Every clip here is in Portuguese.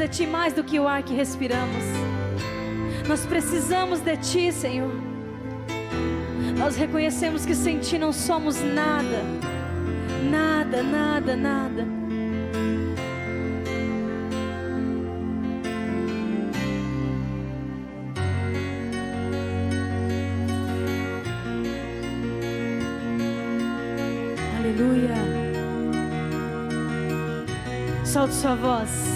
de Ti mais do que o ar que respiramos. Nós precisamos de Ti, Senhor. Nós reconhecemos que sem Ti não somos nada, nada, nada, nada. Aleluia. Solte sua voz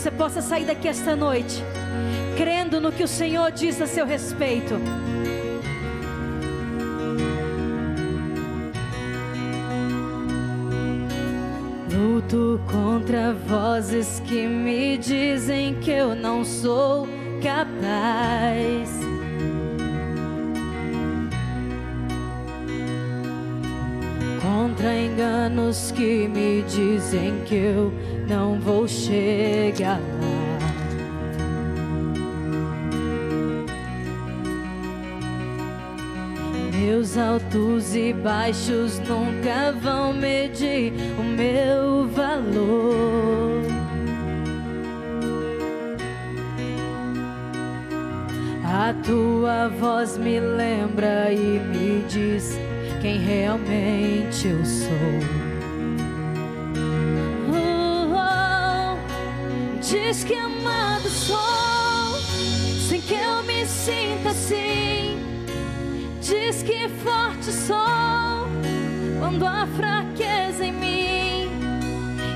você possa sair daqui esta noite crendo no que o Senhor diz a seu respeito. Luto contra vozes que me dizem que eu não sou capaz. Contra enganos que me dizem que eu não vou chegar lá. Meus altos e baixos nunca vão medir o meu valor. A tua voz me lembra e me diz quem realmente eu sou. Diz que amado sou, sem que eu me sinta assim. Diz que forte sou, quando há fraqueza em mim.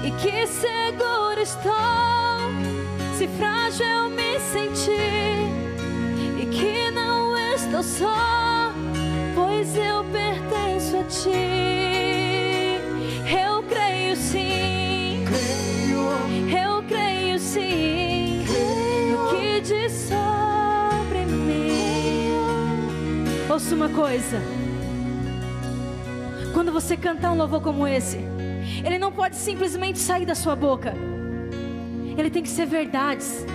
E que seguro estou, se frágil eu me sentir. E que não estou só, pois eu pertenço a ti. Ouça uma coisa. Quando você cantar um louvor como esse, ele não pode simplesmente sair da sua boca. Ele tem que ser verdades.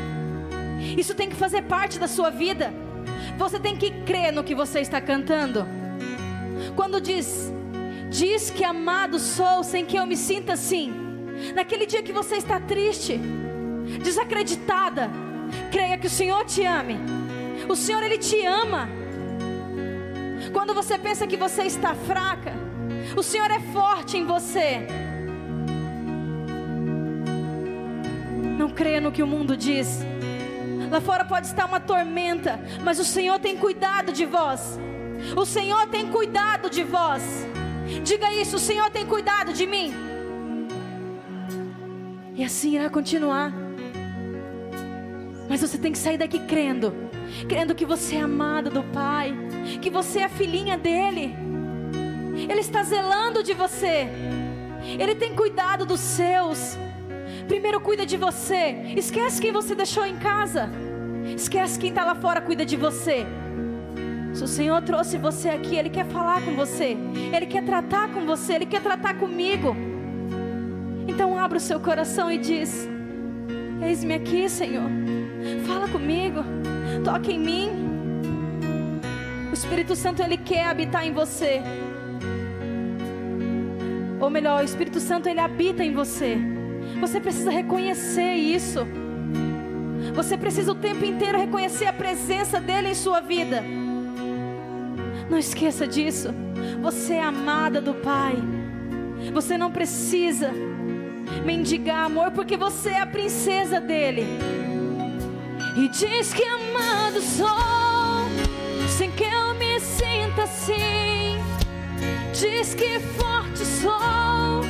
Isso tem que fazer parte da sua vida. Você tem que crer no que você está cantando. Quando diz, diz que amado sou sem que eu me sinta assim. Naquele dia que você está triste, desacreditada, creia que o Senhor te ame. O Senhor ele te ama. Quando você pensa que você está fraca, o Senhor é forte em você. Não creia no que o mundo diz. Lá fora pode estar uma tormenta, mas o Senhor tem cuidado de vós. O Senhor tem cuidado de vós. Diga isso: o Senhor tem cuidado de mim. E assim irá continuar. Mas você tem que sair daqui crendo, crendo que você é amada do Pai, que você é filhinha dele. Ele está zelando de você. Ele tem cuidado dos seus. Primeiro cuida de você. Esquece quem você deixou em casa. Esquece quem está lá fora, cuida de você. Se o Senhor trouxe você aqui, Ele quer falar com você. Ele quer tratar com você. Ele quer tratar comigo. Então abra o seu coração e diz: Eis-me aqui, Senhor. Fala comigo. Toque em mim. O Espírito Santo ele quer habitar em você. Ou melhor, o Espírito Santo ele habita em você. Você precisa reconhecer isso. Você precisa o tempo inteiro reconhecer a presença dele em sua vida. Não esqueça disso. Você é amada do Pai. Você não precisa mendigar amor, porque você é a princesa dele. E diz que amado sou, sem que eu me sinta assim. Diz que forte sou,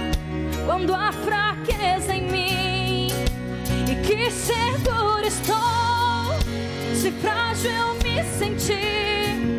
quando há fraqueza em mim. E que seguro estou, se frágil eu me sentir.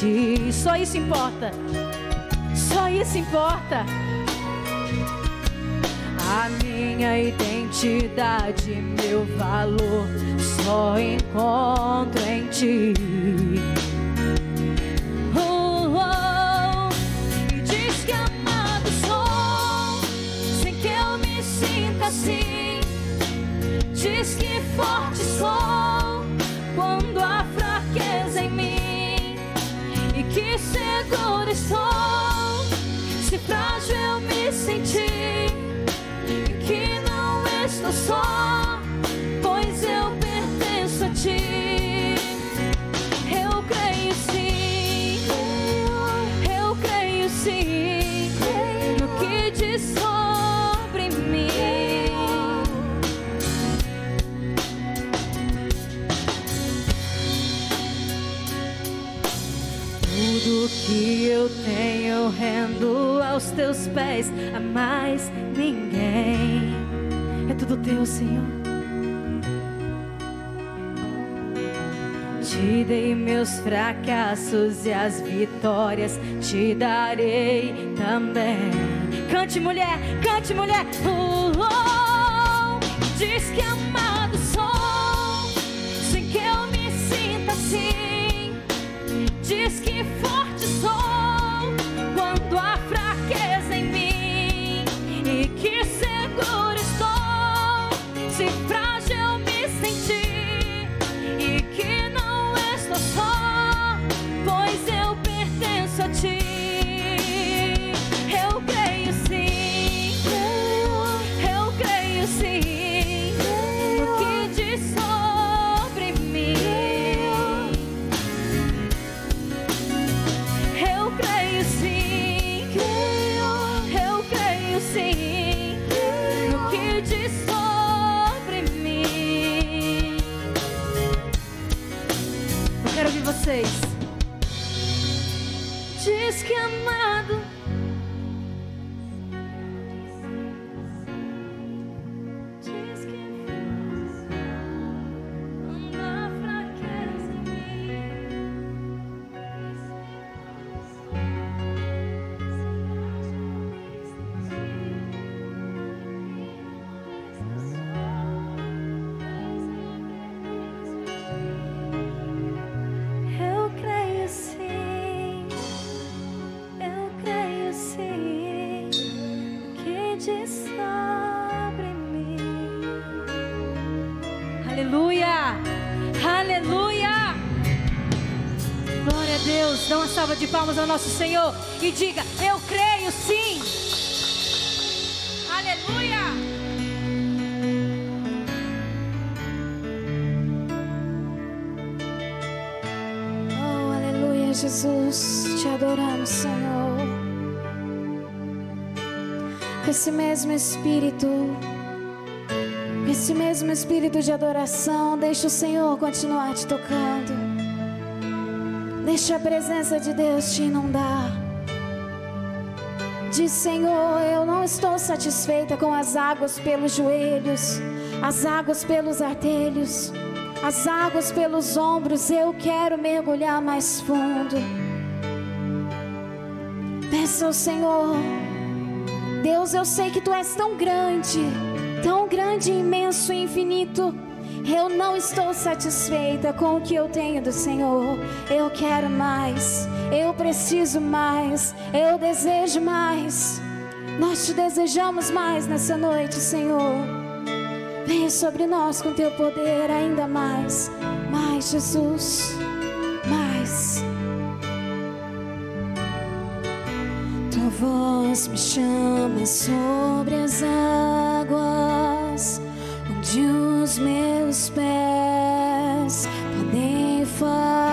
Diz. Só isso importa. Só isso importa. A minha identidade, meu valor, só encontro em ti. Diz que amado teus pés, a mais ninguém. É tudo teu, Senhor. Te dei meus fracassos e as vitórias te darei também. Cante, mulher, cante, mulher. Oh, oh, diz que de palmas ao nosso Senhor e diga: Eu creio sim. Aleluia. Oh, aleluia, Jesus, te adoramos, Senhor. Esse mesmo espírito, esse mesmo espírito de adoração, deixa o Senhor continuar te tocando. Deixa a presença de Deus te inundar. Diz, Senhor, eu não estou satisfeita com as águas pelos joelhos, as águas pelos artelhos as águas pelos ombros, eu quero mergulhar mais fundo. Peça ao Senhor, Deus, eu sei que tu és tão grande, tão grande, imenso e infinito. Eu não estou satisfeita com o que eu tenho do Senhor. Eu quero mais, eu preciso mais, eu desejo mais. Nós te desejamos mais nessa noite, Senhor. Venha sobre nós com teu poder ainda mais, mais Jesus, mais. Tua voz me chama sobre as águas, onde os meus pés podem falhar.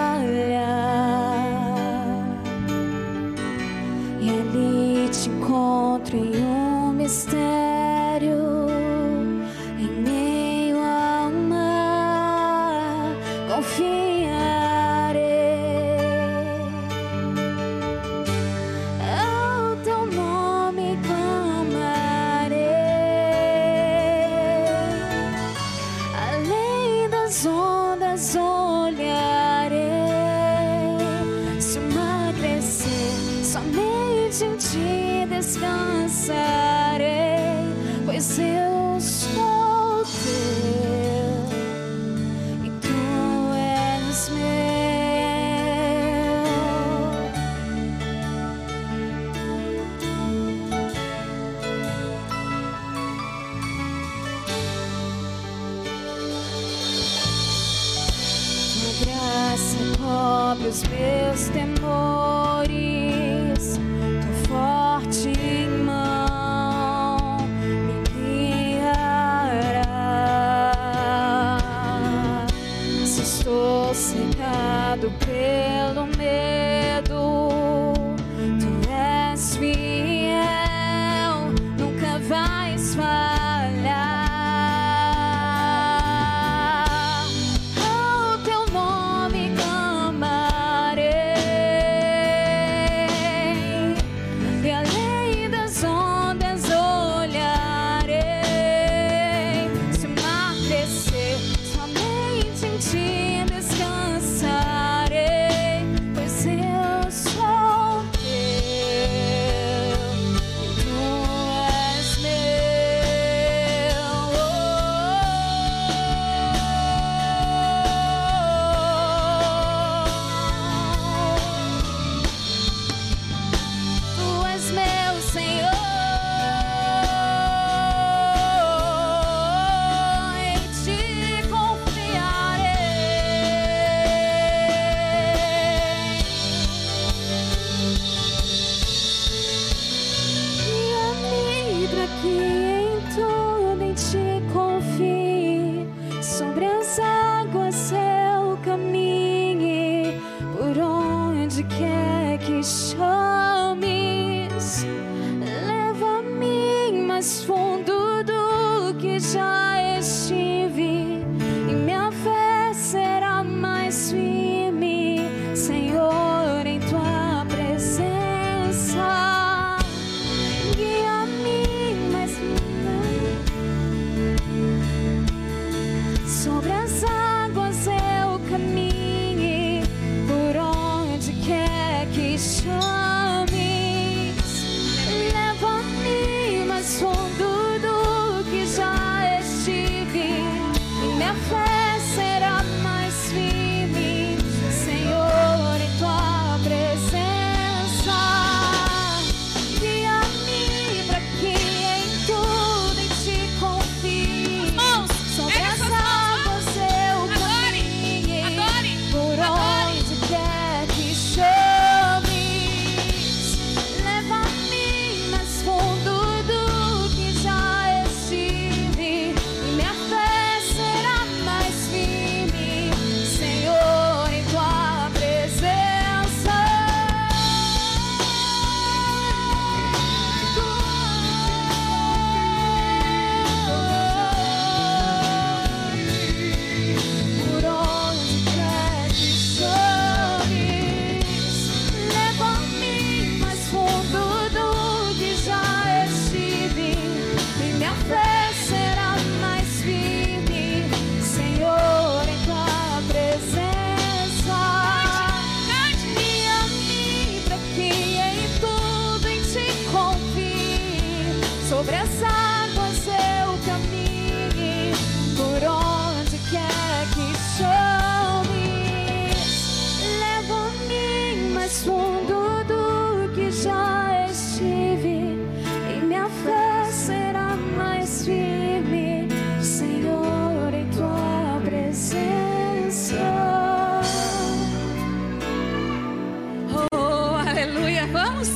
Aleluia. Vamos?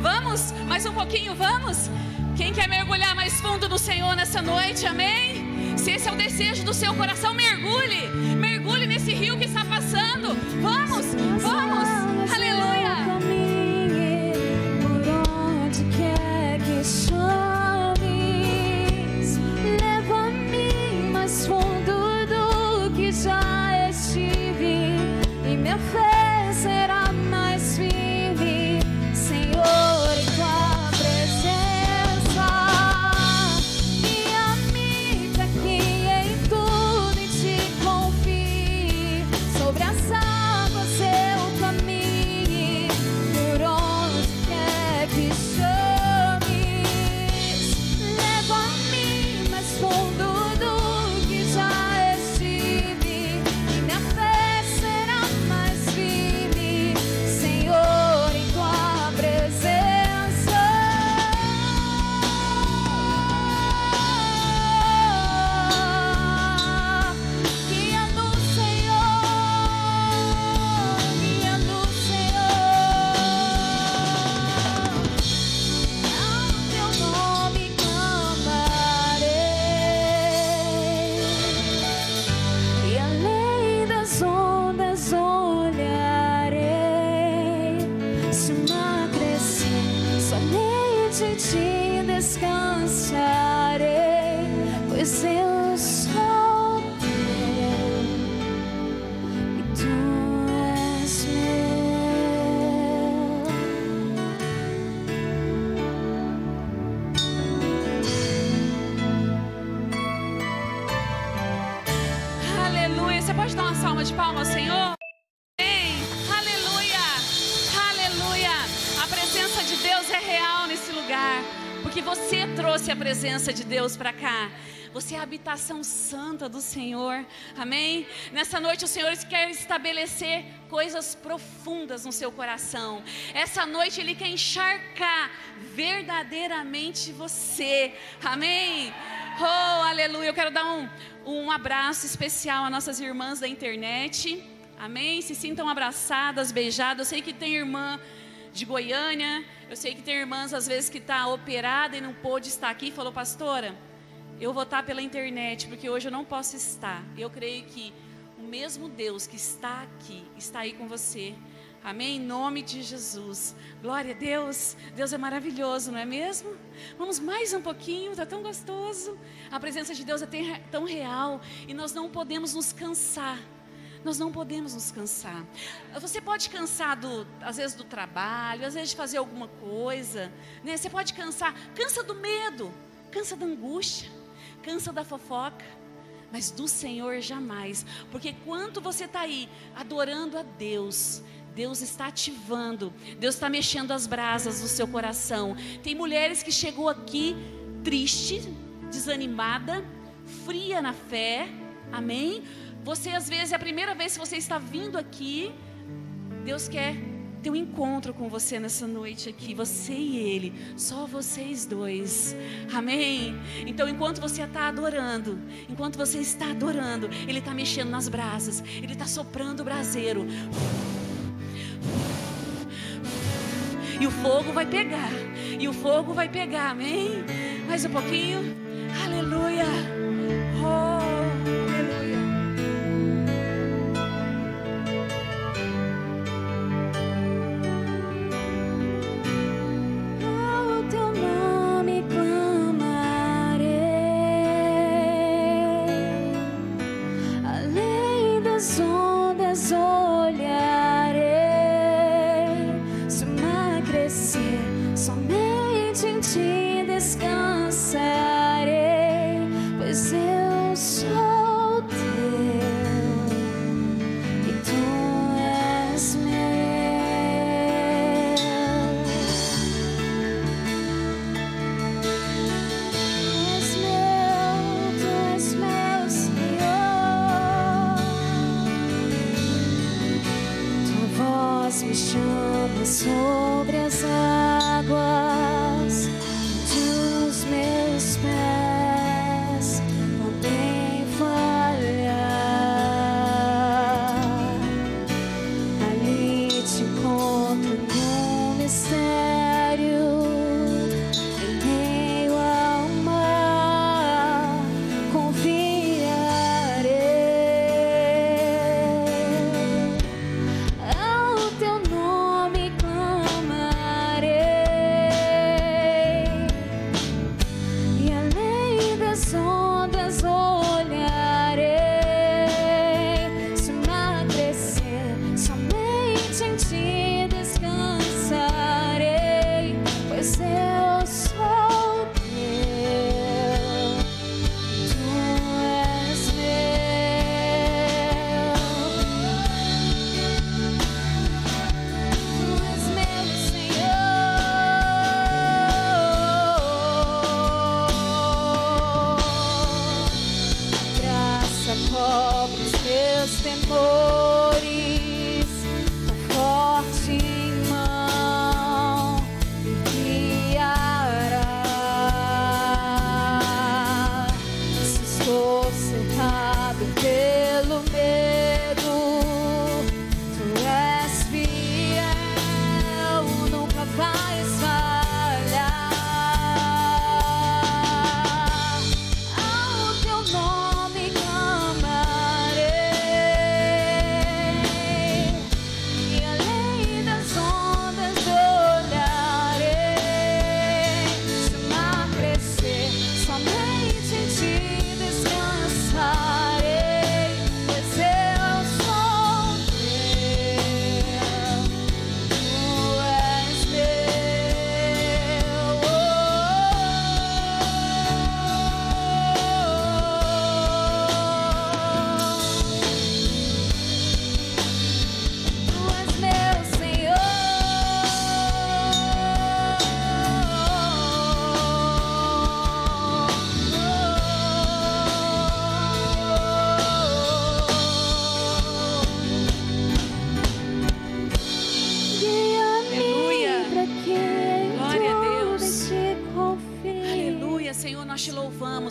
Vamos? Mais um pouquinho, vamos? Quem quer mergulhar mais fundo no Senhor nessa noite, amém? Se esse é o desejo do seu coração, mergulhe. Mergulhe nesse rio que está passando. Vamos, santa do Senhor. Amém? Nessa noite o Senhor quer estabelecer coisas profundas no seu coração. Essa noite Ele quer encharcar verdadeiramente você. Amém? Oh, aleluia. Eu quero dar um, um abraço especial às nossas irmãs da internet. Amém? Se sintam abraçadas, beijadas. Eu sei que tem irmã de Goiânia. Eu sei que tem irmãs às vezes que está operada e não pôde estar aqui. Falou, pastora, eu vou estar pela internet porque hoje eu não posso estar. Eu creio que o mesmo Deus que está aqui está aí com você. Amém? Em nome de Jesus. Glória a Deus. Deus é maravilhoso, não é mesmo? Vamos mais um pouquinho, está tão gostoso. A presença de Deus é tão real e nós não podemos nos cansar. Nós não podemos nos cansar. Você pode cansar do, às vezes do trabalho, às vezes de fazer alguma coisa, né? Você pode cansar, cansa do medo, cansa da angústia, cansa da fofoca, mas do Senhor jamais. Porque quando você está aí adorando a Deus, Deus está ativando, Deus está mexendo as brasas do seu coração. Tem mulheres que chegou aqui triste, desanimada, fria na fé, amém? Você às vezes é a primeira vez que você está vindo aqui, Deus quer ter um encontro com você nessa noite aqui, você e Ele, só vocês dois, amém? Então, enquanto você está adorando, enquanto você está adorando, Ele está mexendo nas brasas, Ele está soprando o braseiro. E o fogo vai pegar, e o fogo vai pegar, amém? Mais um pouquinho, aleluia, oh,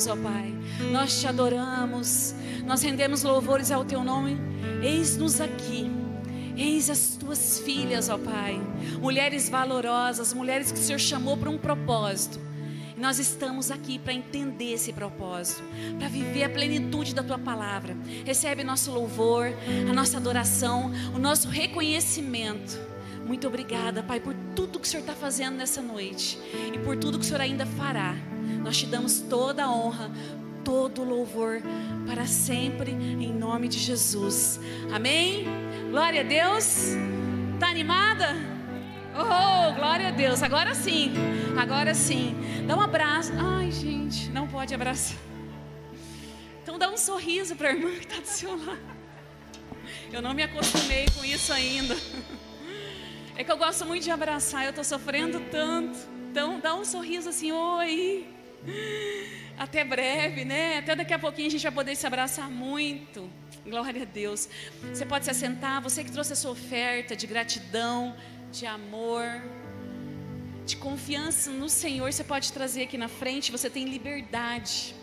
louvamos, ó Pai. Nós te adoramos. Nós rendemos louvores ao teu nome. Eis-nos aqui. Eis as tuas filhas, ó Pai. Mulheres valorosas, mulheres que o Senhor chamou para um propósito. Nós estamos aqui para entender esse propósito, para viver a plenitude da tua palavra. Recebe nosso louvor, a nossa adoração, o nosso reconhecimento. Muito obrigada, Pai, por tudo que o Senhor está fazendo nessa noite e por tudo que o Senhor ainda fará. Nós te damos toda a honra, todo o louvor para sempre, em nome de Jesus. Amém? Glória a Deus. Tá animada? Oh, glória a Deus. Agora sim. Agora sim. Dá um abraço. Ai, gente, não pode abraçar. Então dá um sorriso para a irmã que está do seu lado. Eu não me acostumei com isso ainda. É que eu gosto muito de abraçar, eu estou sofrendo tanto. Então, dá um sorriso assim, oi. Até breve, né? Até daqui a pouquinho a gente vai poder se abraçar muito. Glória a Deus. Você pode se assentar, você que trouxe a sua oferta de gratidão, de amor, de confiança no Senhor, você pode trazer aqui na frente, você tem liberdade.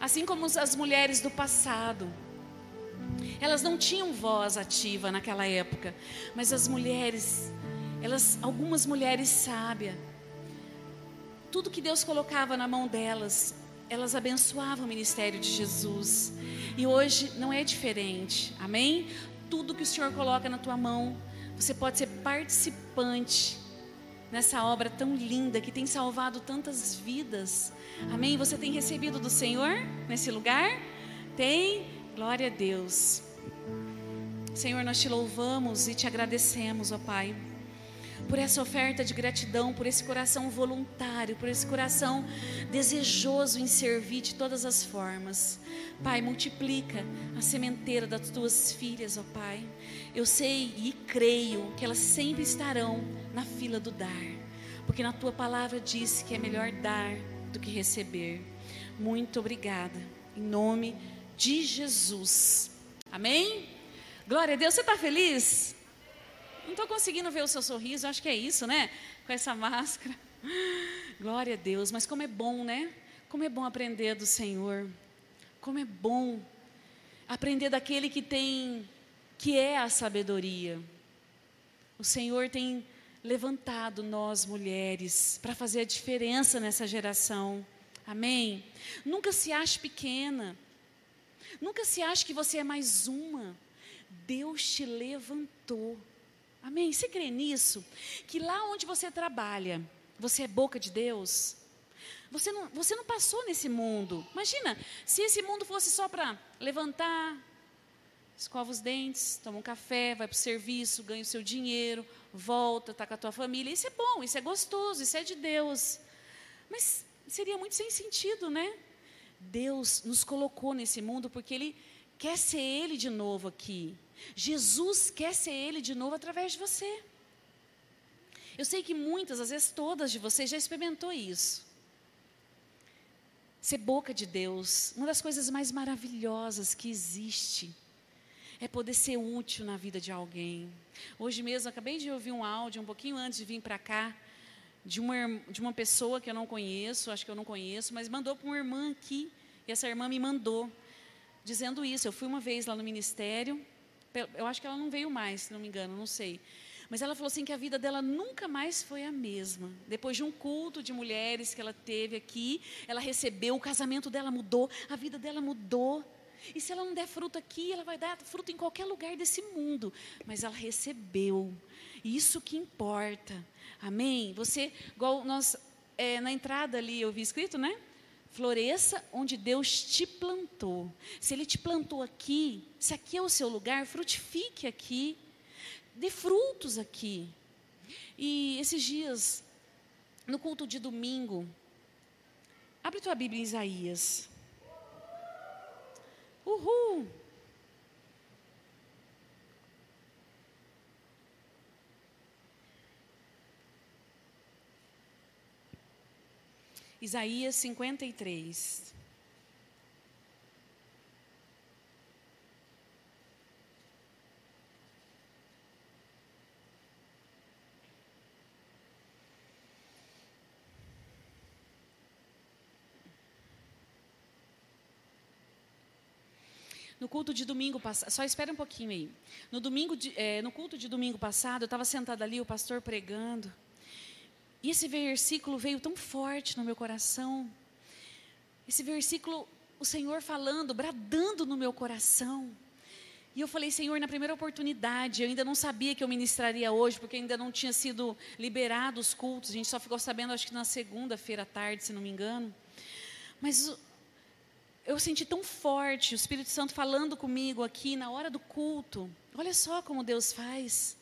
Assim como as mulheres do passado. Elas não tinham voz ativa naquela época, mas as mulheres, elas, algumas mulheres sábias, tudo que Deus colocava na mão delas, elas abençoavam o ministério de Jesus. E hoje não é diferente. Amém? Tudo que o Senhor coloca na tua mão, você pode ser participante nessa obra tão linda que tem salvado tantas vidas. Amém? Você tem recebido do Senhor nesse lugar? Tem? Glória a Deus. Senhor, nós te louvamos e te agradecemos, ó Pai, por essa oferta de gratidão, por esse coração voluntário, por esse coração desejoso em servir de todas as formas. Pai, multiplica a sementeira das tuas filhas, ó Pai. Eu sei e creio que elas sempre estarão na fila do dar, porque na tua palavra diz que é melhor dar do que receber. Muito obrigada, em nome de Jesus. Amém? Glória a Deus, você está feliz? Não estou conseguindo ver o seu sorriso, acho que é isso, né? Com essa máscara. Glória a Deus, mas como é bom, né? Como é bom aprender do Senhor. Como é bom aprender daquele que tem, que é a sabedoria. O Senhor tem levantado nós mulheres para fazer a diferença nessa geração. Amém? Nunca se ache pequena. Nunca se ache que você é mais uma. Deus te levantou. Amém? Você crê nisso? Que lá onde você trabalha, você é boca de Deus? Você não, você não passou nesse mundo. Imagina, se esse mundo fosse só para levantar, escova os dentes, toma um café, vai para o serviço, ganha o seu dinheiro, volta, está com a tua família. Isso é bom, isso é gostoso, isso é de Deus. Mas seria muito sem sentido, né? Deus nos colocou nesse mundo porque Ele quer ser Ele de novo aqui. Jesus quer ser Ele de novo através de você. Eu sei que muitas, às vezes todas de vocês já experimentou isso ser boca de Deus, uma das coisas mais maravilhosas que existe é poder ser útil na vida de alguém. Hoje mesmo, acabei de ouvir um áudio, um pouquinho antes de vir para cá, de uma, de uma pessoa que eu não conheço, acho que eu não conheço, mas mandou para uma irmã aqui, e essa irmã me mandou, dizendo isso. Eu fui uma vez lá no ministério, eu acho que ela não veio mais, se não me engano, não sei. Mas ela falou assim que a vida dela nunca mais foi a mesma. Depois de um culto de mulheres que ela teve aqui, ela recebeu, o casamento dela mudou, a vida dela mudou. E se ela não der fruto aqui, ela vai dar fruto em qualquer lugar desse mundo. Mas ela recebeu. Isso que importa. Amém? Você, igual nós, é, na entrada ali, eu vi escrito, né? Floresça onde Deus te plantou. Se Ele te plantou aqui, se aqui é o seu lugar, frutifique aqui dê frutos aqui. E esses dias, no culto de domingo, abre tua Bíblia em Isaías. Uhul! Isaías 53. No culto de domingo passado, só espera um pouquinho aí. No, domingo de, é, no culto de domingo passado, eu estava sentada ali, o pastor pregando. E esse versículo veio tão forte no meu coração. Esse versículo, o Senhor falando, bradando no meu coração. E eu falei, Senhor, na primeira oportunidade, eu ainda não sabia que eu ministraria hoje, porque ainda não tinha sido liberado os cultos. A gente só ficou sabendo, acho que na segunda-feira à tarde, se não me engano. Mas eu senti tão forte o Espírito Santo falando comigo aqui na hora do culto. Olha só como Deus faz.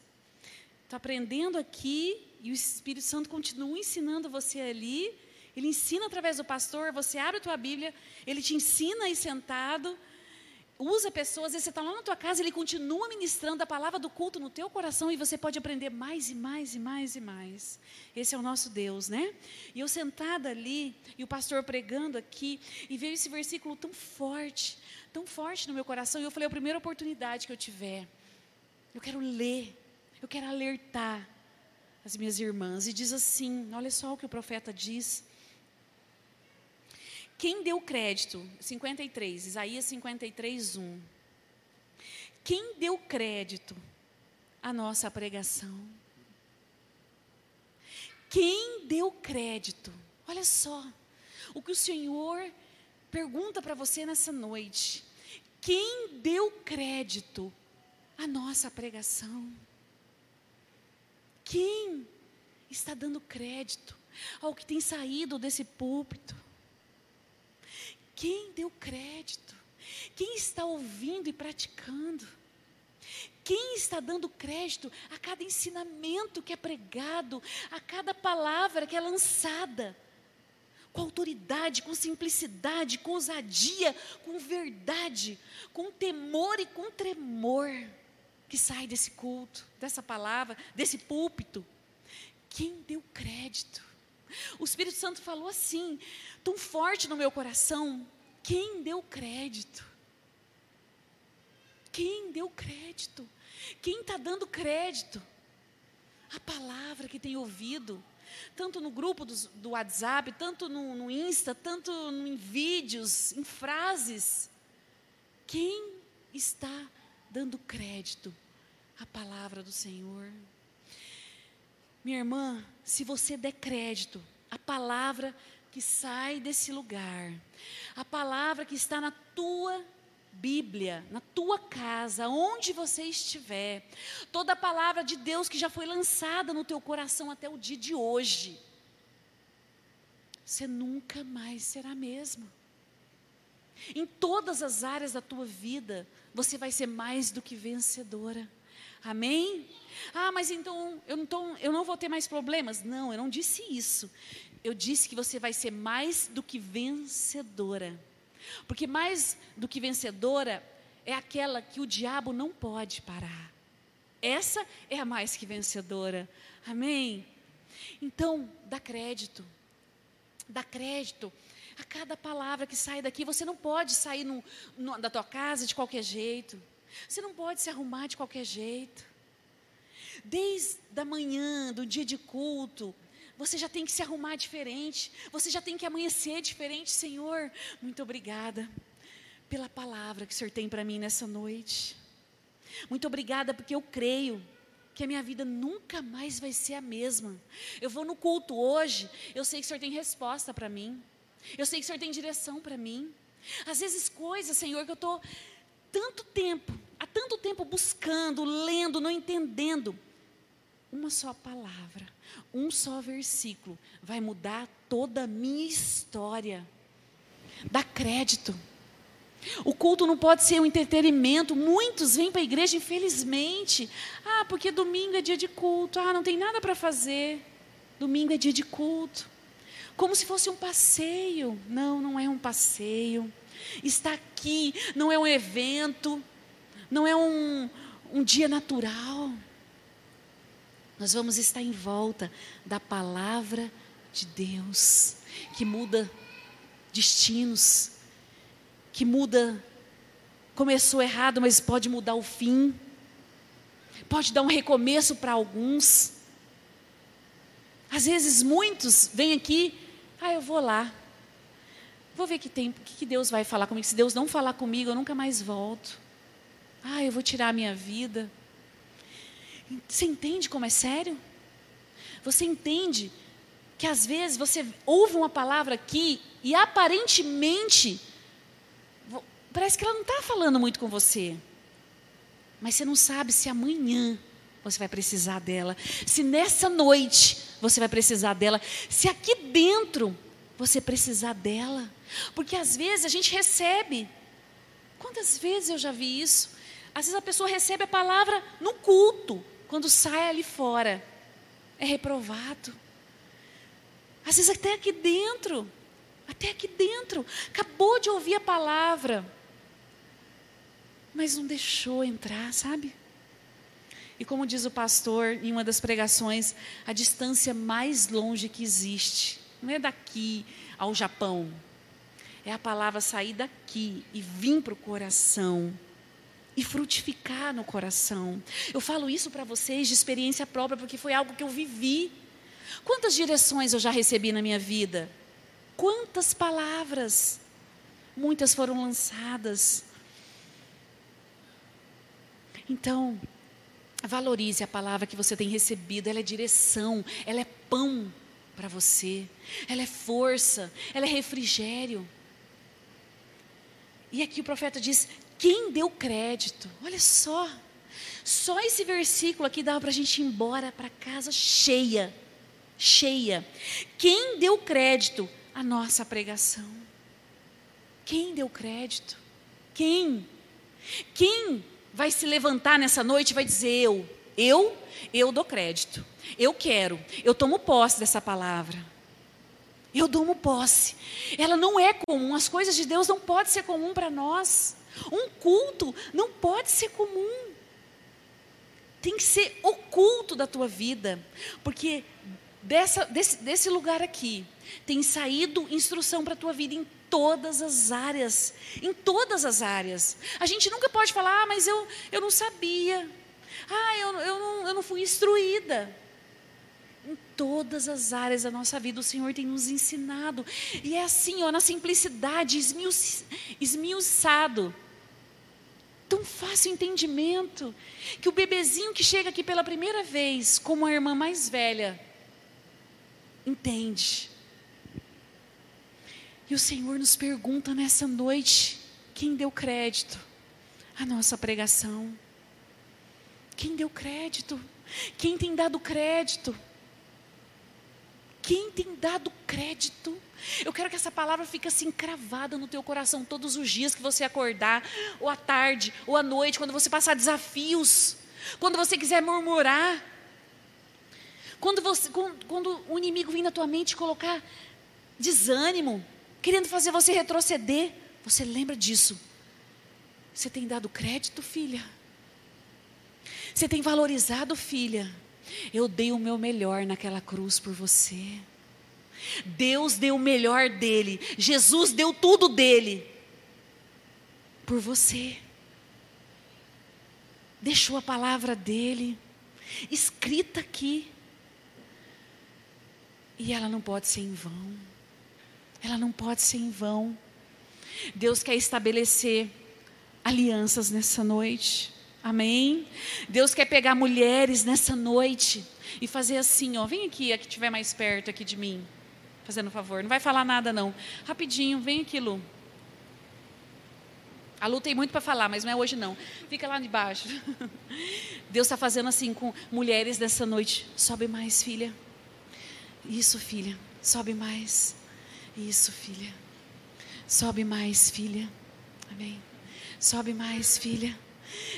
Estou aprendendo aqui e o Espírito Santo continua ensinando você ali. Ele ensina através do pastor, você abre a tua Bíblia, ele te ensina aí sentado, usa pessoas, e você está lá na tua casa, ele continua ministrando a palavra do culto no teu coração e você pode aprender mais e mais e mais e mais. Esse é o nosso Deus, né? E eu sentada ali, e o pastor pregando aqui, e veio esse versículo tão forte, tão forte no meu coração, e eu falei, a primeira oportunidade que eu tiver, eu quero ler, eu quero alertar as minhas irmãs. E diz assim: olha só o que o profeta diz. Quem deu crédito? 53, Isaías 53, 1. Quem deu crédito à nossa pregação? Quem deu crédito? Olha só, o que o Senhor pergunta para você nessa noite. Quem deu crédito à nossa pregação? Quem está dando crédito ao que tem saído desse púlpito? Quem deu crédito? Quem está ouvindo e praticando? Quem está dando crédito a cada ensinamento que é pregado, a cada palavra que é lançada? Com autoridade, com simplicidade, com ousadia, com verdade, com temor e com tremor que sai desse culto, dessa palavra, desse púlpito. Quem deu crédito? O Espírito Santo falou assim, tão forte no meu coração. Quem deu crédito? Quem deu crédito? Quem está dando crédito? A palavra que tem ouvido, tanto no grupo do, do WhatsApp, tanto no, no Insta, tanto em vídeos, em frases. Quem está dando crédito à palavra do Senhor? Minha irmã, se você der crédito à palavra que sai desse lugar, a palavra que está na tua Bíblia, na tua casa, onde você estiver, toda a palavra de Deus que já foi lançada no teu coração até o dia de hoje, você nunca mais será mesmo. Em todas as áreas da tua vida, você vai ser mais do que vencedora. Amém? Ah, mas então eu não, tô, eu não vou ter mais problemas. Não, eu não disse isso. Eu disse que você vai ser mais do que vencedora. Porque mais do que vencedora é aquela que o diabo não pode parar. Essa é a mais que vencedora. Amém? Então, dá crédito. Dá crédito a cada palavra que sai daqui. Você não pode sair no, no, da tua casa de qualquer jeito. Você não pode se arrumar de qualquer jeito. Desde a manhã, do dia de culto, você já tem que se arrumar diferente. Você já tem que amanhecer diferente, Senhor. Muito obrigada pela palavra que o Senhor tem para mim nessa noite. Muito obrigada porque eu creio que a minha vida nunca mais vai ser a mesma. Eu vou no culto hoje, eu sei que o Senhor tem resposta para mim. Eu sei que o Senhor tem direção para mim. Às vezes coisas, Senhor, que eu estou tanto tempo, há tanto tempo buscando, lendo, não entendendo. Uma só palavra, um só versículo vai mudar toda a minha história. Dá crédito. O culto não pode ser um entretenimento. Muitos vêm para a igreja, infelizmente. Ah, porque domingo é dia de culto. Ah, não tem nada para fazer. Domingo é dia de culto. Como se fosse um passeio. Não, não é um passeio está aqui, não é um evento, não é um, um dia natural. Nós vamos estar em volta da palavra de Deus, que muda destinos, que muda. Começou errado, mas pode mudar o fim, pode dar um recomeço para alguns. Às vezes muitos vêm aqui, ah, eu vou lá, Vou ver que tem, o que Deus vai falar comigo. Se Deus não falar comigo, eu nunca mais volto. Ah, eu vou tirar a minha vida. Você entende como é sério? Você entende que às vezes você ouve uma palavra aqui e aparentemente parece que ela não está falando muito com você. Mas você não sabe se amanhã você vai precisar dela, se nessa noite você vai precisar dela, se aqui dentro você precisar dela. Porque às vezes a gente recebe. Quantas vezes eu já vi isso? Às vezes a pessoa recebe a palavra no culto, quando sai ali fora, é reprovado. Às vezes até aqui dentro, até aqui dentro, acabou de ouvir a palavra, mas não deixou entrar, sabe? E como diz o pastor em uma das pregações, a distância mais longe que existe, não é daqui ao Japão, é a palavra sair daqui e vir para o coração e frutificar no coração. Eu falo isso para vocês de experiência própria, porque foi algo que eu vivi. Quantas direções eu já recebi na minha vida? Quantas palavras? Muitas foram lançadas. Então, valorize a palavra que você tem recebido, ela é direção, ela é pão para você, ela é força, ela é refrigério. E aqui o profeta diz: quem deu crédito? Olha só. Só esse versículo aqui dava para a gente ir embora para casa cheia. Cheia. Quem deu crédito à nossa pregação? Quem deu crédito? Quem? Quem vai se levantar nessa noite e vai dizer: Eu, eu, eu dou crédito. Eu quero, eu tomo posse dessa palavra. Eu tomo posse. Ela não é comum, as coisas de Deus não podem ser comum para nós. Um culto não pode ser comum. Tem que ser o culto da tua vida. Porque dessa, desse, desse lugar aqui tem saído instrução para a tua vida em todas as áreas. Em todas as áreas. A gente nunca pode falar, ah, mas eu, eu não sabia. Ah, eu, eu, não, eu não fui instruída em todas as áreas da nossa vida, o Senhor tem nos ensinado. E é assim, ó, na simplicidade, esmiuçado tão fácil entendimento, que o bebezinho que chega aqui pela primeira vez, como a irmã mais velha, entende. E o Senhor nos pergunta nessa noite: quem deu crédito à nossa pregação? Quem deu crédito? Quem tem dado crédito? Quem tem dado crédito? Eu quero que essa palavra fique assim cravada no teu coração todos os dias que você acordar, ou à tarde, ou à noite, quando você passar desafios, quando você quiser murmurar, quando, você, quando, quando o inimigo vir na tua mente colocar desânimo, querendo fazer você retroceder, você lembra disso. Você tem dado crédito, filha? Você tem valorizado, filha? Eu dei o meu melhor naquela cruz por você. Deus deu o melhor dele. Jesus deu tudo dele por você. Deixou a palavra dele escrita aqui. E ela não pode ser em vão. Ela não pode ser em vão. Deus quer estabelecer alianças nessa noite. Amém? Deus quer pegar mulheres nessa noite e fazer assim, ó, vem aqui, a que estiver mais perto aqui de mim fazendo um favor. Não vai falar nada, não. Rapidinho, vem aqui, Lu. A Lu tem muito para falar, mas não é hoje, não. Fica lá debaixo. Deus está fazendo assim com mulheres dessa noite. Sobe mais, filha. Isso, filha. Sobe mais. Isso, filha. Sobe mais, filha. Amém. Sobe mais, filha.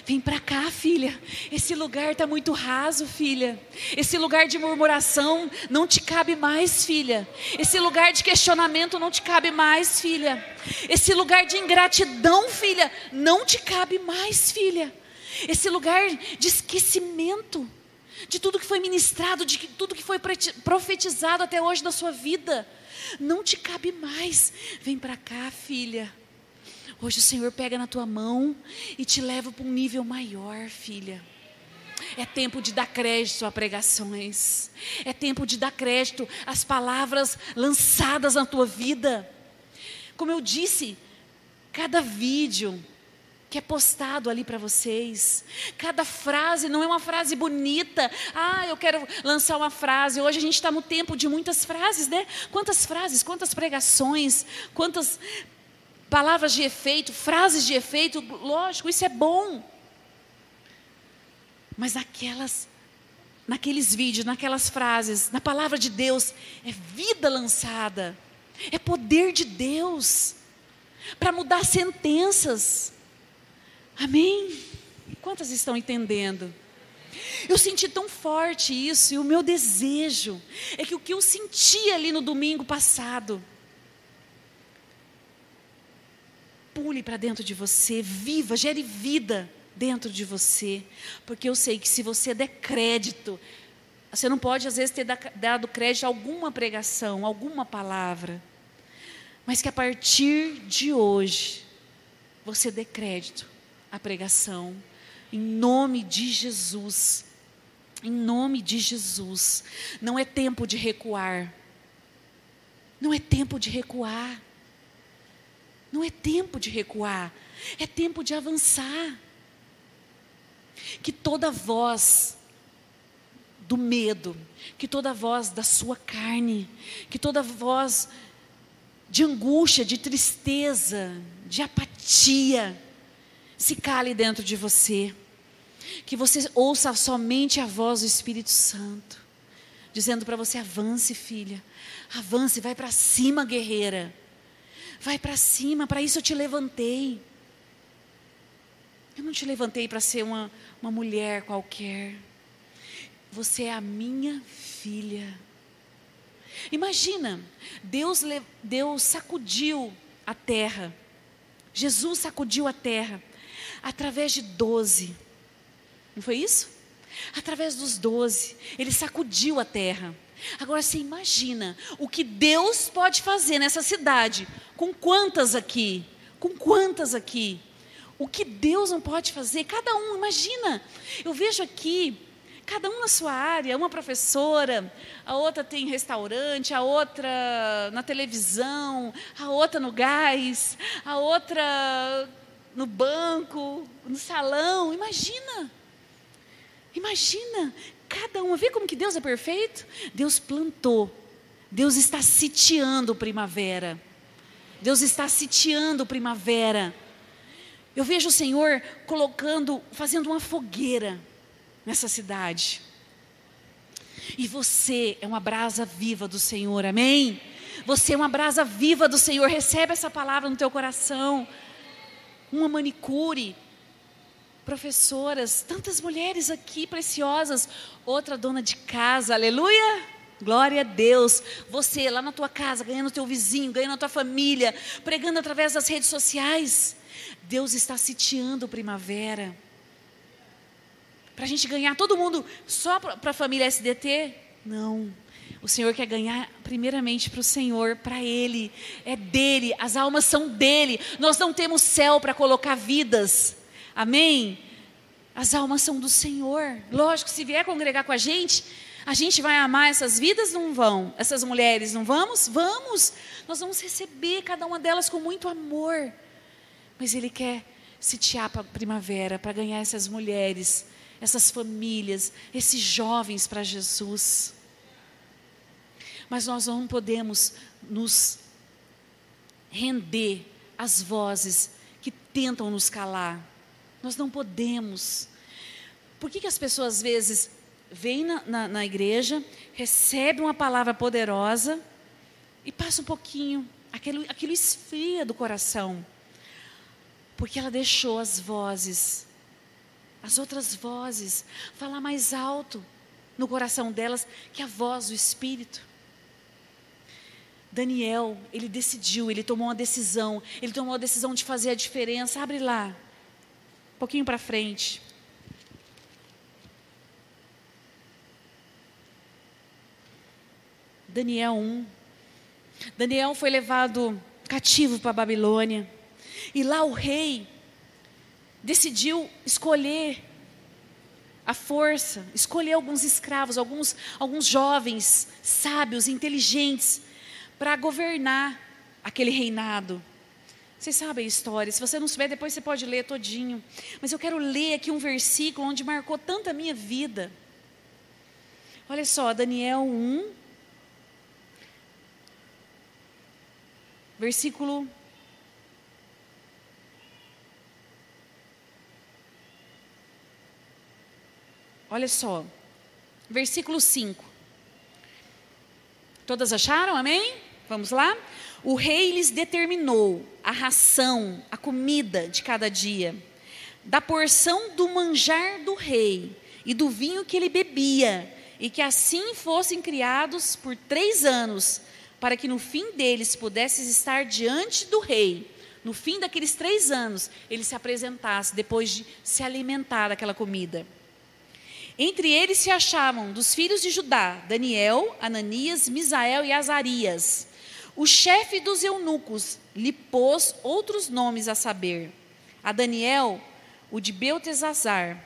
Vem para cá, filha. Esse lugar está muito raso, filha. Esse lugar de murmuração não te cabe mais, filha. Esse lugar de questionamento não te cabe mais, filha. Esse lugar de ingratidão, filha, não te cabe mais, filha. Esse lugar de esquecimento de tudo que foi ministrado, de tudo que foi profetizado até hoje na sua vida, não te cabe mais. Vem para cá, filha. Hoje o Senhor pega na tua mão e te leva para um nível maior, filha. É tempo de dar crédito a pregações. É tempo de dar crédito às palavras lançadas na tua vida. Como eu disse, cada vídeo que é postado ali para vocês, cada frase não é uma frase bonita. Ah, eu quero lançar uma frase. Hoje a gente está no tempo de muitas frases, né? Quantas frases, quantas pregações, quantas palavras de efeito, frases de efeito, lógico, isso é bom. Mas naquelas, naqueles vídeos, naquelas frases, na palavra de Deus, é vida lançada, é poder de Deus para mudar sentenças. Amém? Quantas estão entendendo? Eu senti tão forte isso, e o meu desejo é que o que eu senti ali no domingo passado, pule para dentro de você, viva, gere vida dentro de você, porque eu sei que se você der crédito, você não pode às vezes ter dado crédito a alguma pregação, alguma palavra, mas que a partir de hoje você dê crédito à pregação, em nome de Jesus. Em nome de Jesus. Não é tempo de recuar. Não é tempo de recuar. Não é tempo de recuar. É tempo de avançar. Que toda voz do medo, que toda voz da sua carne, que toda voz de angústia, de tristeza, de apatia, se cale dentro de você. Que você ouça somente a voz do Espírito Santo, dizendo para você: avance, filha, avance, vai para cima, guerreira, vai para cima, para isso eu te levantei. Eu não te levantei para ser uma, uma mulher qualquer. Você é a minha filha. Imagina, Deus, Deus sacudiu a terra. Jesus sacudiu a terra através de doze. Não foi isso? Através dos doze, ele sacudiu a terra. Agora você imagina o que Deus pode fazer nessa cidade. Com quantas aqui? Com quantas aqui? O que Deus não pode fazer? Cada um, imagina. Eu vejo aqui, cada um na sua área, uma professora, a outra tem restaurante, a outra na televisão, a outra no gás, a outra no banco, no salão. Imagina. Imagina, cada uma. Vê como que Deus é perfeito? Deus plantou. Deus está sitiando primavera. Deus está sitiando primavera. Eu vejo o Senhor colocando, fazendo uma fogueira nessa cidade. E você é uma brasa viva do Senhor, amém? Você é uma brasa viva do Senhor, recebe essa palavra no teu coração uma manicure, professoras, tantas mulheres aqui preciosas, outra dona de casa, aleluia! Glória a Deus. Você lá na tua casa, ganhando teu vizinho, ganhando a tua família, pregando através das redes sociais. Deus está sitiando primavera. Para a gente ganhar todo mundo só para a família SDT? Não. O Senhor quer ganhar primeiramente para o Senhor, para Ele, é dele, as almas são dele. Nós não temos céu para colocar vidas, amém? As almas são do Senhor. Lógico, se vier congregar com a gente, a gente vai amar essas vidas? Não vão. Essas mulheres, não vamos? Vamos. Nós vamos receber cada uma delas com muito amor. Mas Ele quer sitiar para a primavera, para ganhar essas mulheres, essas famílias, esses jovens para Jesus mas nós não podemos nos render às vozes que tentam nos calar. Nós não podemos. Por que, que as pessoas às vezes vêm na, na, na igreja, recebem uma palavra poderosa e passa um pouquinho, aquilo, aquilo esfria do coração? Porque ela deixou as vozes, as outras vozes, falar mais alto no coração delas que a voz do Espírito. Daniel, ele decidiu, ele tomou uma decisão, ele tomou a decisão de fazer a diferença. Abre lá, pouquinho para frente. Daniel 1. Daniel foi levado cativo para a Babilônia. E lá o rei decidiu escolher a força, escolher alguns escravos, alguns, alguns jovens sábios, inteligentes, para governar aquele reinado. Vocês sabem a história, se você não souber, depois você pode ler todinho. Mas eu quero ler aqui um versículo onde marcou tanto a minha vida. Olha só, Daniel 1, versículo Olha só, versículo 5. Todas acharam? Amém? Vamos lá? O rei lhes determinou a ração, a comida de cada dia, da porção do manjar do rei e do vinho que ele bebia, e que assim fossem criados por três anos, para que no fim deles pudesses estar diante do rei. No fim daqueles três anos, ele se apresentasse depois de se alimentar daquela comida. Entre eles se achavam dos filhos de Judá, Daniel, Ananias, Misael e Azarias. O chefe dos eunucos lhe pôs outros nomes a saber: a Daniel, o de Beltesazar,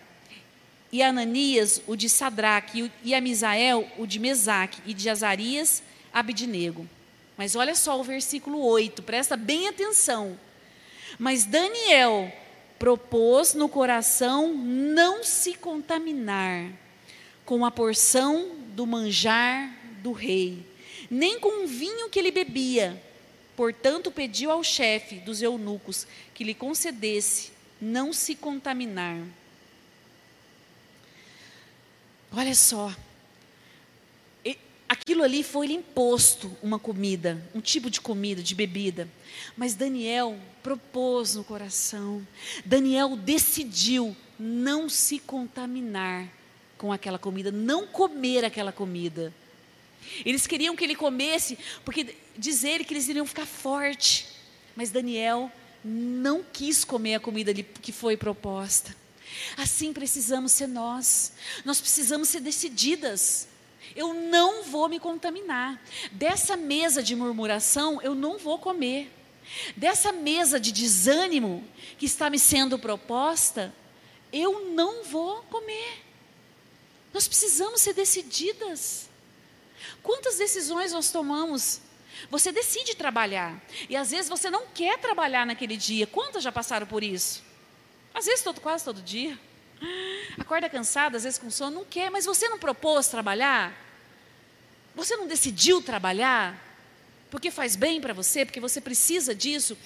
e a Ananias, o de Sadraque, e a Misael, o de Mesaque, e de Azarias, Abidnego. Mas olha só o versículo 8, presta bem atenção. Mas Daniel propôs no coração não se contaminar com a porção do manjar do rei, nem com o vinho que ele bebia. Portanto, pediu ao chefe dos eunucos que lhe concedesse não se contaminar. Olha só, aquilo ali foi-lhe imposto uma comida, um tipo de comida, de bebida. Mas Daniel propôs no coração, Daniel decidiu não se contaminar com aquela comida, não comer aquela comida. Eles queriam que ele comesse, porque diz ele que eles iriam ficar forte. Mas Daniel não quis comer a comida que foi proposta. Assim precisamos ser nós. Nós precisamos ser decididas. Eu não vou me contaminar. Dessa mesa de murmuração, eu não vou comer. Dessa mesa de desânimo que está me sendo proposta, eu não vou comer. Nós precisamos ser decididas. Quantas decisões nós tomamos? Você decide trabalhar e às vezes você não quer trabalhar naquele dia. Quantas já passaram por isso? Às vezes todo, quase todo dia. Acorda cansada, às vezes com sono, não quer, mas você não propôs trabalhar? Você não decidiu trabalhar? Porque faz bem para você, porque você precisa disso.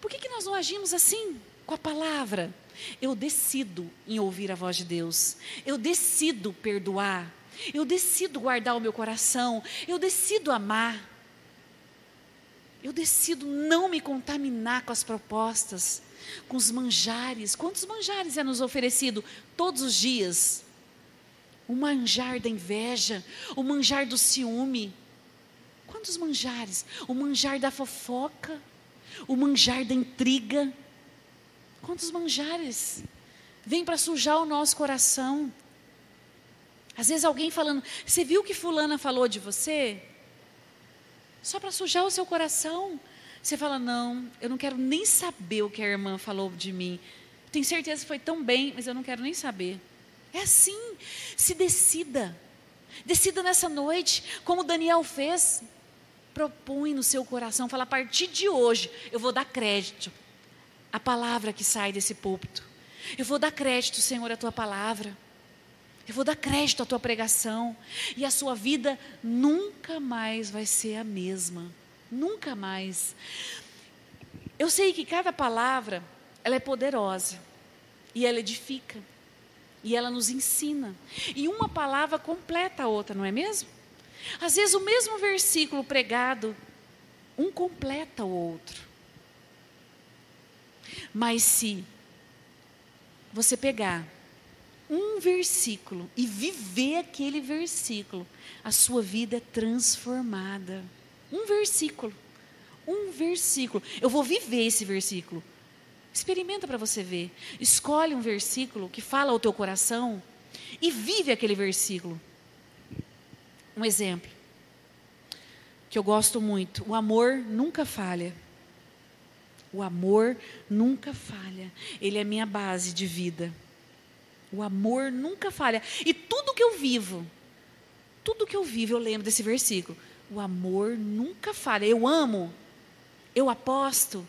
Por que, que nós não agimos assim com a palavra? Eu decido em ouvir a voz de Deus. Eu decido perdoar. Eu decido guardar o meu coração. Eu decido amar. Eu decido não me contaminar com as propostas, com os manjares. Quantos manjares é nos oferecido todos os dias? o manjar da inveja, o manjar do ciúme. Quantos manjares? O manjar da fofoca, o manjar da intriga. Quantos manjares vem para sujar o nosso coração? Às vezes alguém falando, você viu que fulana falou de você? Só para sujar o seu coração. Você fala, não, eu não quero nem saber o que a irmã falou de mim. Tenho certeza que foi tão bem, mas eu não quero nem saber. É assim. Se decida. Decida nessa noite, como Daniel fez. Propõe no seu coração, fala: a partir de hoje, eu vou dar crédito à palavra que sai desse púlpito. Eu vou dar crédito, Senhor, à tua palavra. Eu vou dar crédito à tua pregação. E a sua vida nunca mais vai ser a mesma. Nunca mais. Eu sei que cada palavra, ela é poderosa. E ela edifica. E ela nos ensina. E uma palavra completa a outra, não é mesmo? Às vezes o mesmo versículo pregado, um completa o outro. Mas se você pegar um versículo e viver aquele versículo, a sua vida é transformada. Um versículo. Um versículo. Eu vou viver esse versículo. Experimenta para você ver. Escolhe um versículo que fala ao teu coração e vive aquele versículo. Um exemplo que eu gosto muito: o amor nunca falha. O amor nunca falha. Ele é minha base de vida. O amor nunca falha. E tudo que eu vivo, tudo que eu vivo, eu lembro desse versículo. O amor nunca falha. Eu amo, eu aposto,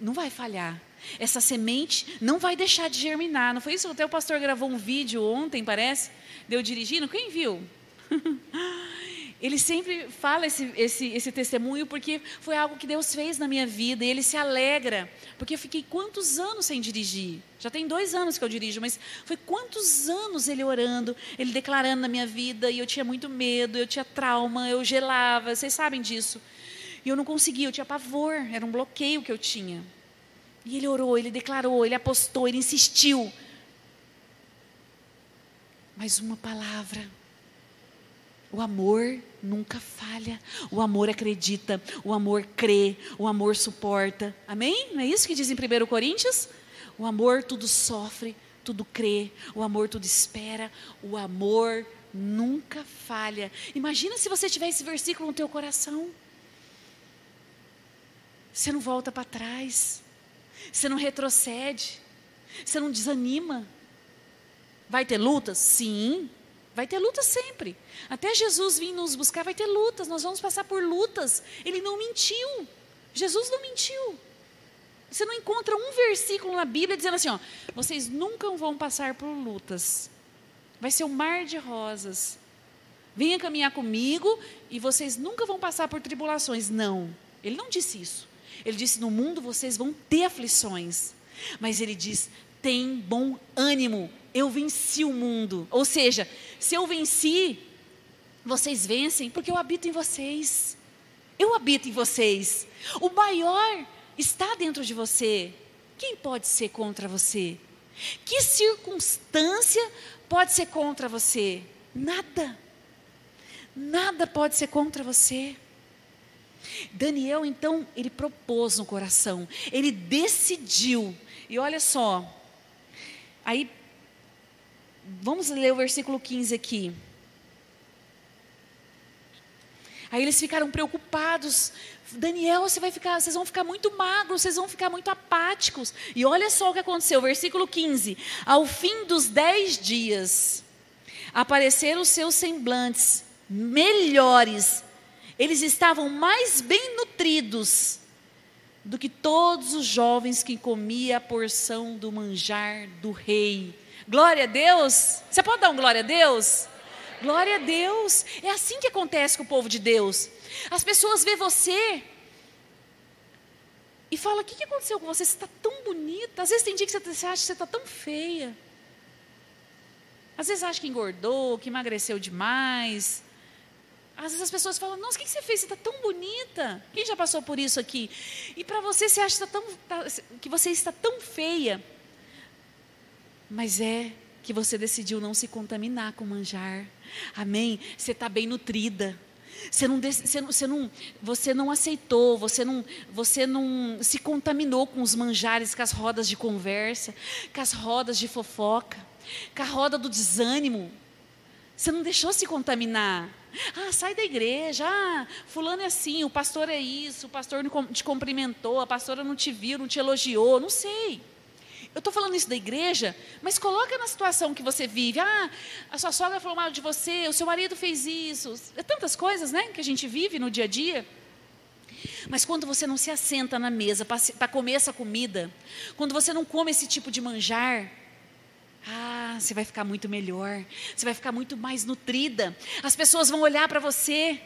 não vai falhar. Essa semente não vai deixar de germinar. Não foi isso? Até o pastor gravou um vídeo ontem, parece, deu dirigindo. Quem viu? Ele sempre fala esse, esse, esse testemunho porque foi algo que Deus fez na minha vida e ele se alegra. Porque eu fiquei quantos anos sem dirigir? Já tem dois anos que eu dirijo, mas foi quantos anos ele orando, ele declarando na minha vida e eu tinha muito medo, eu tinha trauma, eu gelava, vocês sabem disso. E eu não conseguia, eu tinha pavor, era um bloqueio que eu tinha. E ele orou, ele declarou, ele apostou, ele insistiu. mais uma palavra. O amor nunca falha. O amor acredita. O amor crê. O amor suporta. Amém? Não é isso que diz em 1 Coríntios? O amor tudo sofre, tudo crê. O amor tudo espera. O amor nunca falha. Imagina se você tiver esse versículo no teu coração. Você não volta para trás. Você não retrocede. Você não desanima. Vai ter lutas? Sim. Vai ter lutas sempre. Até Jesus vir nos buscar, vai ter lutas. Nós vamos passar por lutas. Ele não mentiu. Jesus não mentiu. Você não encontra um versículo na Bíblia dizendo assim: ó, vocês nunca vão passar por lutas. Vai ser um mar de rosas. Venha caminhar comigo e vocês nunca vão passar por tribulações. Não. Ele não disse isso. Ele disse: no mundo vocês vão ter aflições. Mas ele diz: tem bom ânimo, eu venci o mundo. Ou seja, se eu venci, vocês vencem, porque eu habito em vocês. Eu habito em vocês. O maior está dentro de você. Quem pode ser contra você? Que circunstância pode ser contra você? Nada. Nada pode ser contra você. Daniel, então, ele propôs no coração, ele decidiu. E olha só, aí, vamos ler o versículo 15 aqui. Aí eles ficaram preocupados. Daniel, você vai ficar, vocês vão ficar muito magros, vocês vão ficar muito apáticos. E olha só o que aconteceu, versículo 15. Ao fim dos dez dias, apareceram seus semblantes melhores eles estavam mais bem nutridos do que todos os jovens que comiam a porção do manjar do rei. Glória a Deus! Você pode dar um glória a Deus? Glória a Deus! É assim que acontece com o povo de Deus. As pessoas vê você e fala: O que aconteceu com você? Você está tão bonita. Às vezes tem dia que você acha que você está tão feia. Às vezes acha que engordou, que emagreceu demais. Às vezes as pessoas falam, nossa, o que você fez? Você está tão bonita. Quem já passou por isso aqui? E para você, você acha que, tá tá, que você está tão feia. Mas é que você decidiu não se contaminar com manjar. Amém? Você está bem nutrida. Você não, você, não, você, não, você não aceitou, você não, você não se contaminou com os manjares, com as rodas de conversa, com as rodas de fofoca, com a roda do desânimo. Você não deixou se contaminar. Ah, sai da igreja. Ah, fulano é assim, o pastor é isso, o pastor não te cumprimentou, a pastora não te viu, não te elogiou, não sei. Eu estou falando isso da igreja, mas coloca na situação que você vive. Ah, a sua sogra falou mal de você, o seu marido fez isso. É tantas coisas, né, que a gente vive no dia a dia. Mas quando você não se assenta na mesa para comer essa comida, quando você não come esse tipo de manjar, ah, você vai ficar muito melhor, você vai ficar muito mais nutrida. As pessoas vão olhar para você.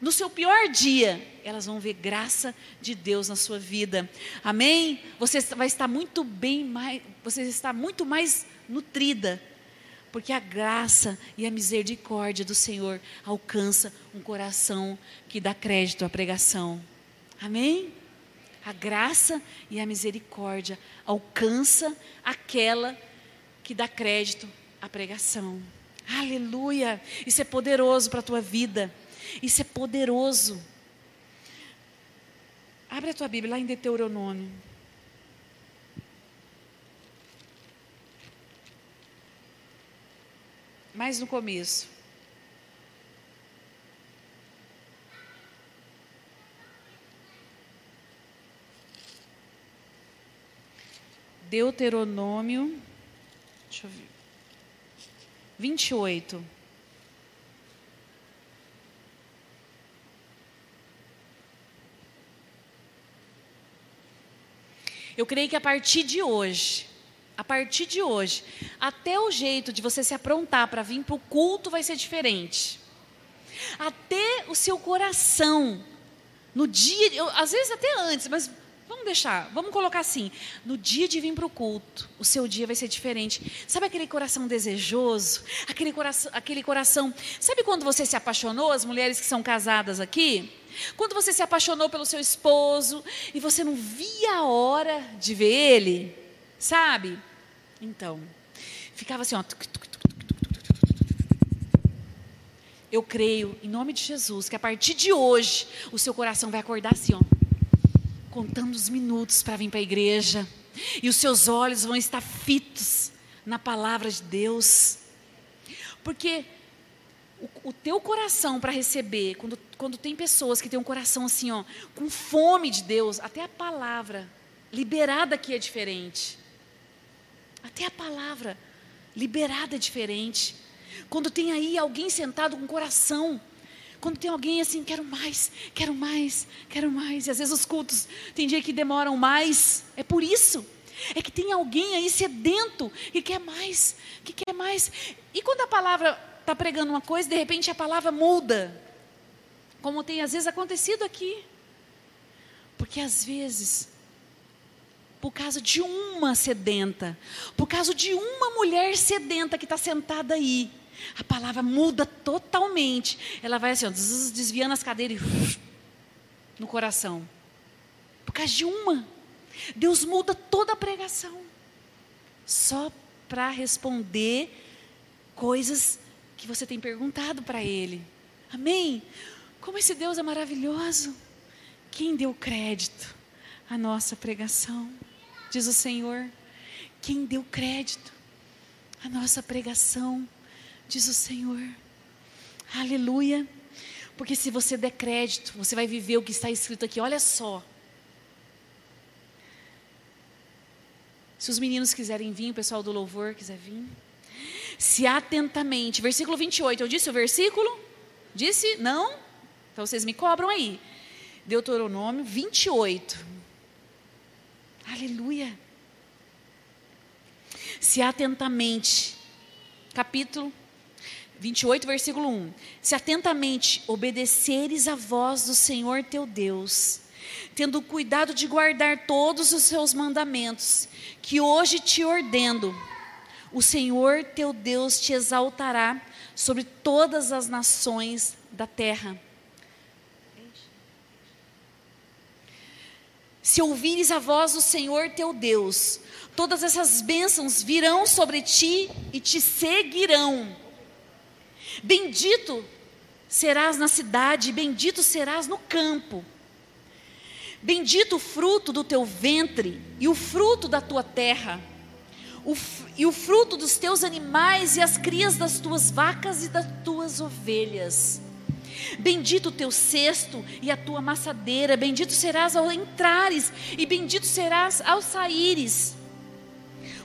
No seu pior dia, elas vão ver graça de Deus na sua vida. Amém? Você vai estar muito bem mais, você está muito mais nutrida, porque a graça e a misericórdia do Senhor alcança um coração que dá crédito à pregação. Amém? A graça e a misericórdia alcança aquela que dá crédito à pregação. Aleluia! Isso é poderoso para a tua vida. Isso é poderoso. Abre a tua Bíblia lá em Deuteronômio. Mais no começo. Deuteronômio Deixa eu ver. 28. Eu creio que a partir de hoje, a partir de hoje, até o jeito de você se aprontar para vir para o culto vai ser diferente. Até o seu coração, no dia, eu, às vezes até antes, mas Vamos deixar, vamos colocar assim: no dia de vir para o culto, o seu dia vai ser diferente. Sabe aquele coração desejoso? Aquele coração, aquele coração. Sabe quando você se apaixonou, as mulheres que são casadas aqui? Quando você se apaixonou pelo seu esposo e você não via a hora de ver ele? Sabe? Então, ficava assim, ó. Tuc, tuc, tuc, eu creio, em nome de Jesus, que a partir de hoje, o seu coração vai acordar assim, ó, contando os minutos para vir para a igreja, e os seus olhos vão estar fitos na palavra de Deus, porque o, o teu coração para receber, quando, quando tem pessoas que têm um coração assim, ó, com fome de Deus, até a palavra liberada aqui é diferente. Até a palavra liberada é diferente. Quando tem aí alguém sentado com o coração, quando tem alguém assim, quero mais, quero mais, quero mais. E às vezes os cultos tem dia que demoram mais. É por isso. É que tem alguém aí sedento que quer mais, que quer mais. E quando a palavra está pregando uma coisa, de repente a palavra muda. Como tem às vezes acontecido aqui. Porque às vezes por causa de uma sedenta, por causa de uma mulher sedenta que está sentada aí. A palavra muda totalmente. Ela vai assim, ó, desviando as cadeiras no coração. Por causa de uma. Deus muda toda a pregação. Só para responder coisas que você tem perguntado para Ele. Amém? Como esse Deus é maravilhoso. Quem deu crédito à nossa pregação? diz o Senhor. Quem deu crédito à nossa pregação, diz o Senhor. Aleluia. Porque se você der crédito, você vai viver o que está escrito aqui. Olha só. Se os meninos quiserem vir, o pessoal do louvor quiser vir. Se atentamente, versículo 28, eu disse o versículo? Disse? Não? Então vocês me cobram aí. Deuteronômio 28. Aleluia. Se atentamente, capítulo 28, versículo 1. Se atentamente obedeceres a voz do Senhor teu Deus, tendo cuidado de guardar todos os seus mandamentos, que hoje te ordeno, o Senhor teu Deus te exaltará sobre todas as nações da terra Se ouvires a voz do Senhor teu Deus, todas essas bênçãos virão sobre ti e te seguirão. Bendito serás na cidade, bendito serás no campo. Bendito o fruto do teu ventre e o fruto da tua terra, o, e o fruto dos teus animais e as crias das tuas vacas e das tuas ovelhas. Bendito o teu cesto e a tua maçadeira, bendito serás ao entrares e bendito serás ao saíres.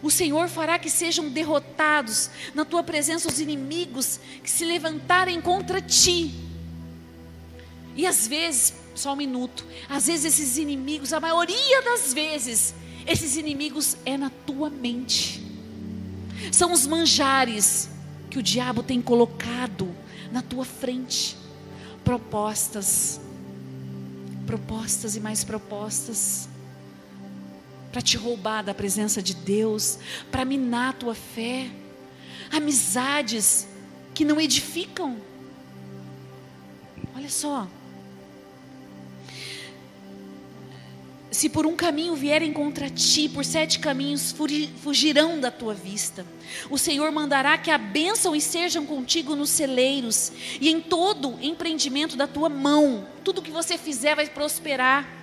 O Senhor fará que sejam derrotados na tua presença os inimigos que se levantarem contra ti. E às vezes, só um minuto, às vezes esses inimigos, a maioria das vezes, esses inimigos é na tua mente. São os manjares que o diabo tem colocado na tua frente propostas, propostas e mais propostas, para te roubar da presença de Deus, para minar a tua fé, amizades que não edificam. Olha só, Se por um caminho vierem contra ti, por sete caminhos fugirão da tua vista. O Senhor mandará que a bênção estejam contigo nos celeiros e em todo empreendimento da tua mão. Tudo que você fizer vai prosperar.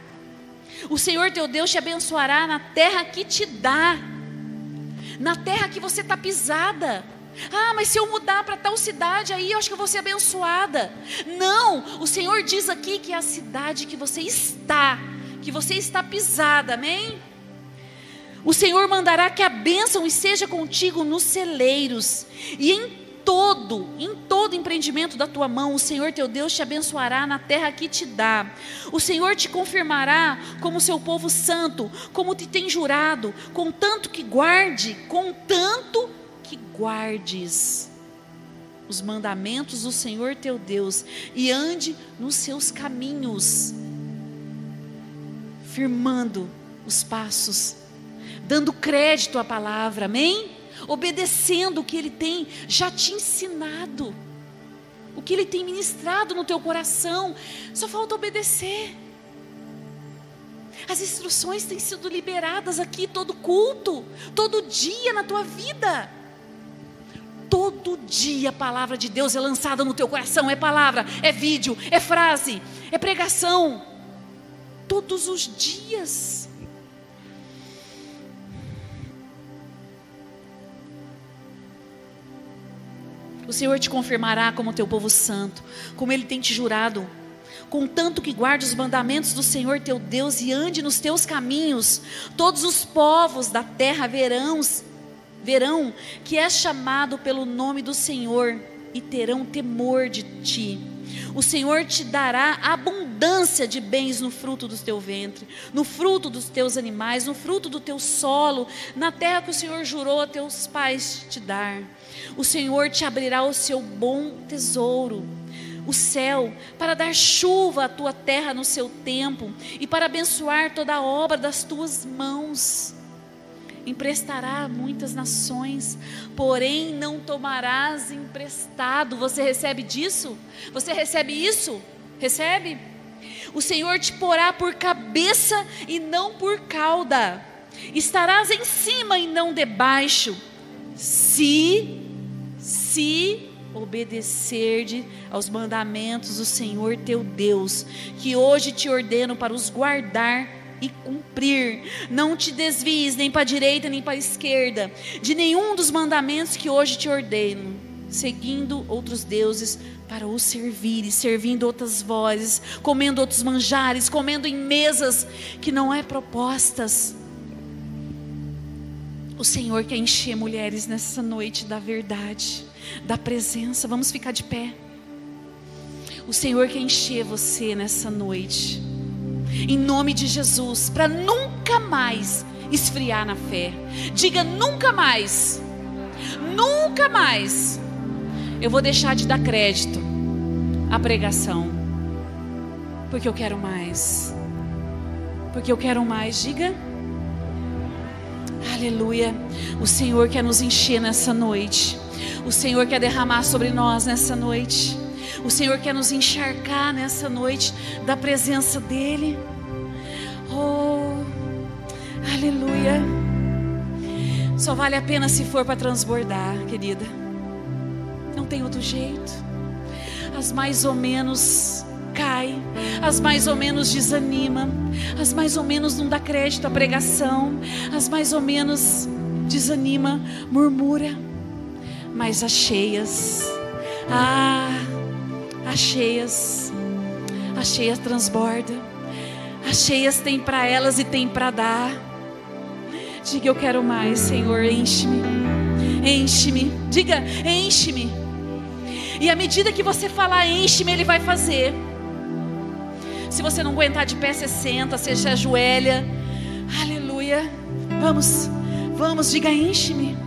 O Senhor teu Deus te abençoará na terra que te dá, na terra que você está pisada. Ah, mas se eu mudar para tal cidade, aí eu acho que eu vou ser abençoada. Não, o Senhor diz aqui que é a cidade que você está que você está pisada, amém? O Senhor mandará que a bênção esteja contigo nos celeiros e em todo, em todo empreendimento da tua mão, o Senhor teu Deus te abençoará na terra que te dá. O Senhor te confirmará como seu povo santo, como te tem jurado, contanto que guarde, contanto que guardes os mandamentos do Senhor teu Deus e ande nos seus caminhos firmando os passos, dando crédito à palavra, amém? Obedecendo o que Ele tem já te ensinado, o que Ele tem ministrado no teu coração, só falta obedecer. As instruções têm sido liberadas aqui todo culto, todo dia na tua vida. Todo dia a palavra de Deus é lançada no teu coração, é palavra, é vídeo, é frase, é pregação. Todos os dias. O Senhor te confirmará como teu povo santo, como ele tem te jurado. Contanto que guarde os mandamentos do Senhor teu Deus e ande nos teus caminhos, todos os povos da terra verão, verão que é chamado pelo nome do Senhor e terão temor de ti. O Senhor te dará abundância de bens no fruto do teu ventre, no fruto dos teus animais, no fruto do teu solo, na terra que o Senhor jurou a teus pais te dar. O Senhor te abrirá o seu bom tesouro, o céu, para dar chuva à tua terra no seu tempo e para abençoar toda a obra das tuas mãos. Emprestará a muitas nações, porém não tomarás emprestado. Você recebe disso? Você recebe isso? Recebe? O Senhor te porá por cabeça e não por cauda. Estarás em cima e não debaixo. Se se obedecer aos mandamentos do Senhor teu Deus, que hoje te ordeno para os guardar e cumprir. Não te desvies nem para a direita nem para a esquerda de nenhum dos mandamentos que hoje te ordeno, seguindo outros deuses para os e servindo outras vozes, comendo outros manjares, comendo em mesas que não é propostas o Senhor quer encher mulheres nessa noite da verdade, da presença. Vamos ficar de pé. O Senhor quer encher você nessa noite, em nome de Jesus, para nunca mais esfriar na fé. Diga nunca mais, nunca mais. Eu vou deixar de dar crédito à pregação, porque eu quero mais. Porque eu quero mais. Diga. Aleluia. O Senhor quer nos encher nessa noite. O Senhor quer derramar sobre nós nessa noite. O Senhor quer nos encharcar nessa noite da presença dEle. Oh, aleluia. Só vale a pena se for para transbordar, querida. Não tem outro jeito. As mais ou menos cai, as mais ou menos desanima, as mais ou menos não dá crédito à pregação, as mais ou menos desanima, murmura, mas as cheias, ah, as cheias, as cheias transborda, as cheias tem para elas e tem para dar. Diga eu quero mais, Senhor, enche-me, enche-me, diga enche-me. E à medida que você falar enche-me, Ele vai fazer. Se você não aguentar de pé, você senta, você se ajoelha. Aleluia. Vamos, vamos, diga enche-me.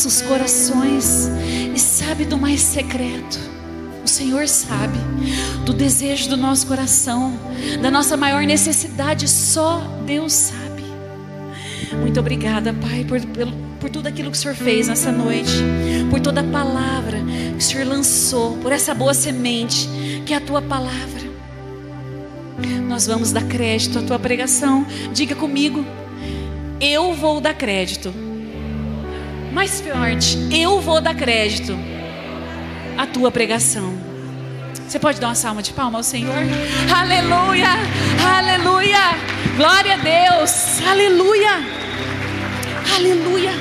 Nossos corações e sabe do mais secreto. O Senhor sabe do desejo do nosso coração, da nossa maior necessidade, só Deus sabe. Muito obrigada, Pai, por, por tudo aquilo que o Senhor fez nessa noite, por toda a palavra que o Senhor lançou, por essa boa semente que é a tua palavra. Nós vamos dar crédito à tua pregação. Diga comigo, eu vou dar crédito. Mais forte, eu vou dar crédito à tua pregação. Você pode dar uma salva de palma ao Senhor? Aleluia! Aleluia! Glória a Deus! Aleluia! Aleluia!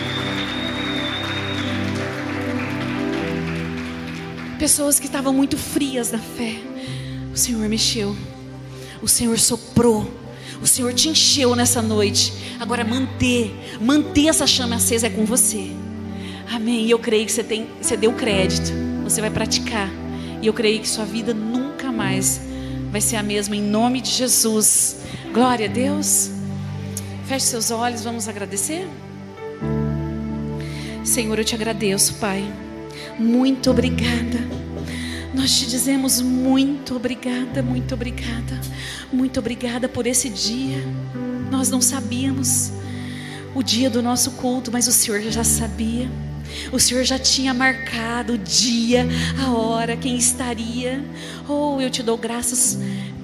Pessoas que estavam muito frias na fé, o Senhor mexeu, o Senhor soprou, o Senhor te encheu nessa noite. Agora manter, manter essa chama acesa é com você. Amém. E eu creio que você tem, você deu crédito. Você vai praticar. E eu creio que sua vida nunca mais vai ser a mesma em nome de Jesus. Glória a Deus. Feche seus olhos, vamos agradecer. Senhor, eu te agradeço, Pai. Muito obrigada. Nós te dizemos muito obrigada, muito obrigada, muito obrigada por esse dia. Nós não sabíamos o dia do nosso culto, mas o Senhor já sabia. O Senhor já tinha marcado o dia, a hora, quem estaria. Oh, eu te dou graças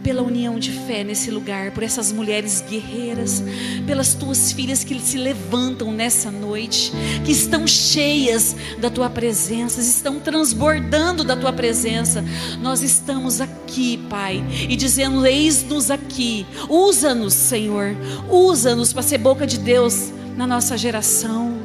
pela união de fé nesse lugar, por essas mulheres guerreiras, pelas tuas filhas que se levantam nessa noite, que estão cheias da tua presença, estão transbordando da tua presença. Nós estamos aqui, Pai, e dizendo: Eis-nos aqui, usa-nos, Senhor, usa-nos para ser boca de Deus na nossa geração.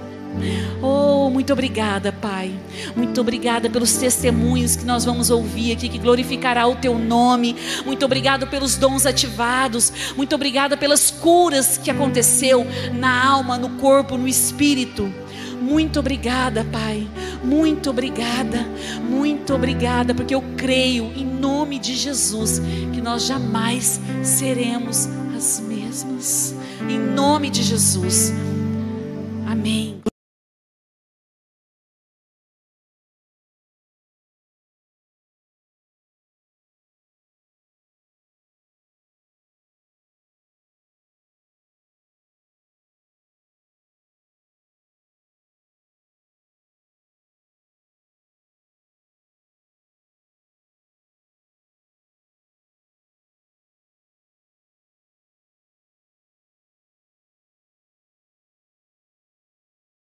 Oh, muito obrigada, Pai. Muito obrigada pelos testemunhos que nós vamos ouvir aqui, que glorificará o Teu nome. Muito obrigado pelos dons ativados. Muito obrigada pelas curas que aconteceu na alma, no corpo, no espírito. Muito obrigada, Pai. Muito obrigada. Muito obrigada, porque eu creio em nome de Jesus que nós jamais seremos as mesmas. Em nome de Jesus. Amém.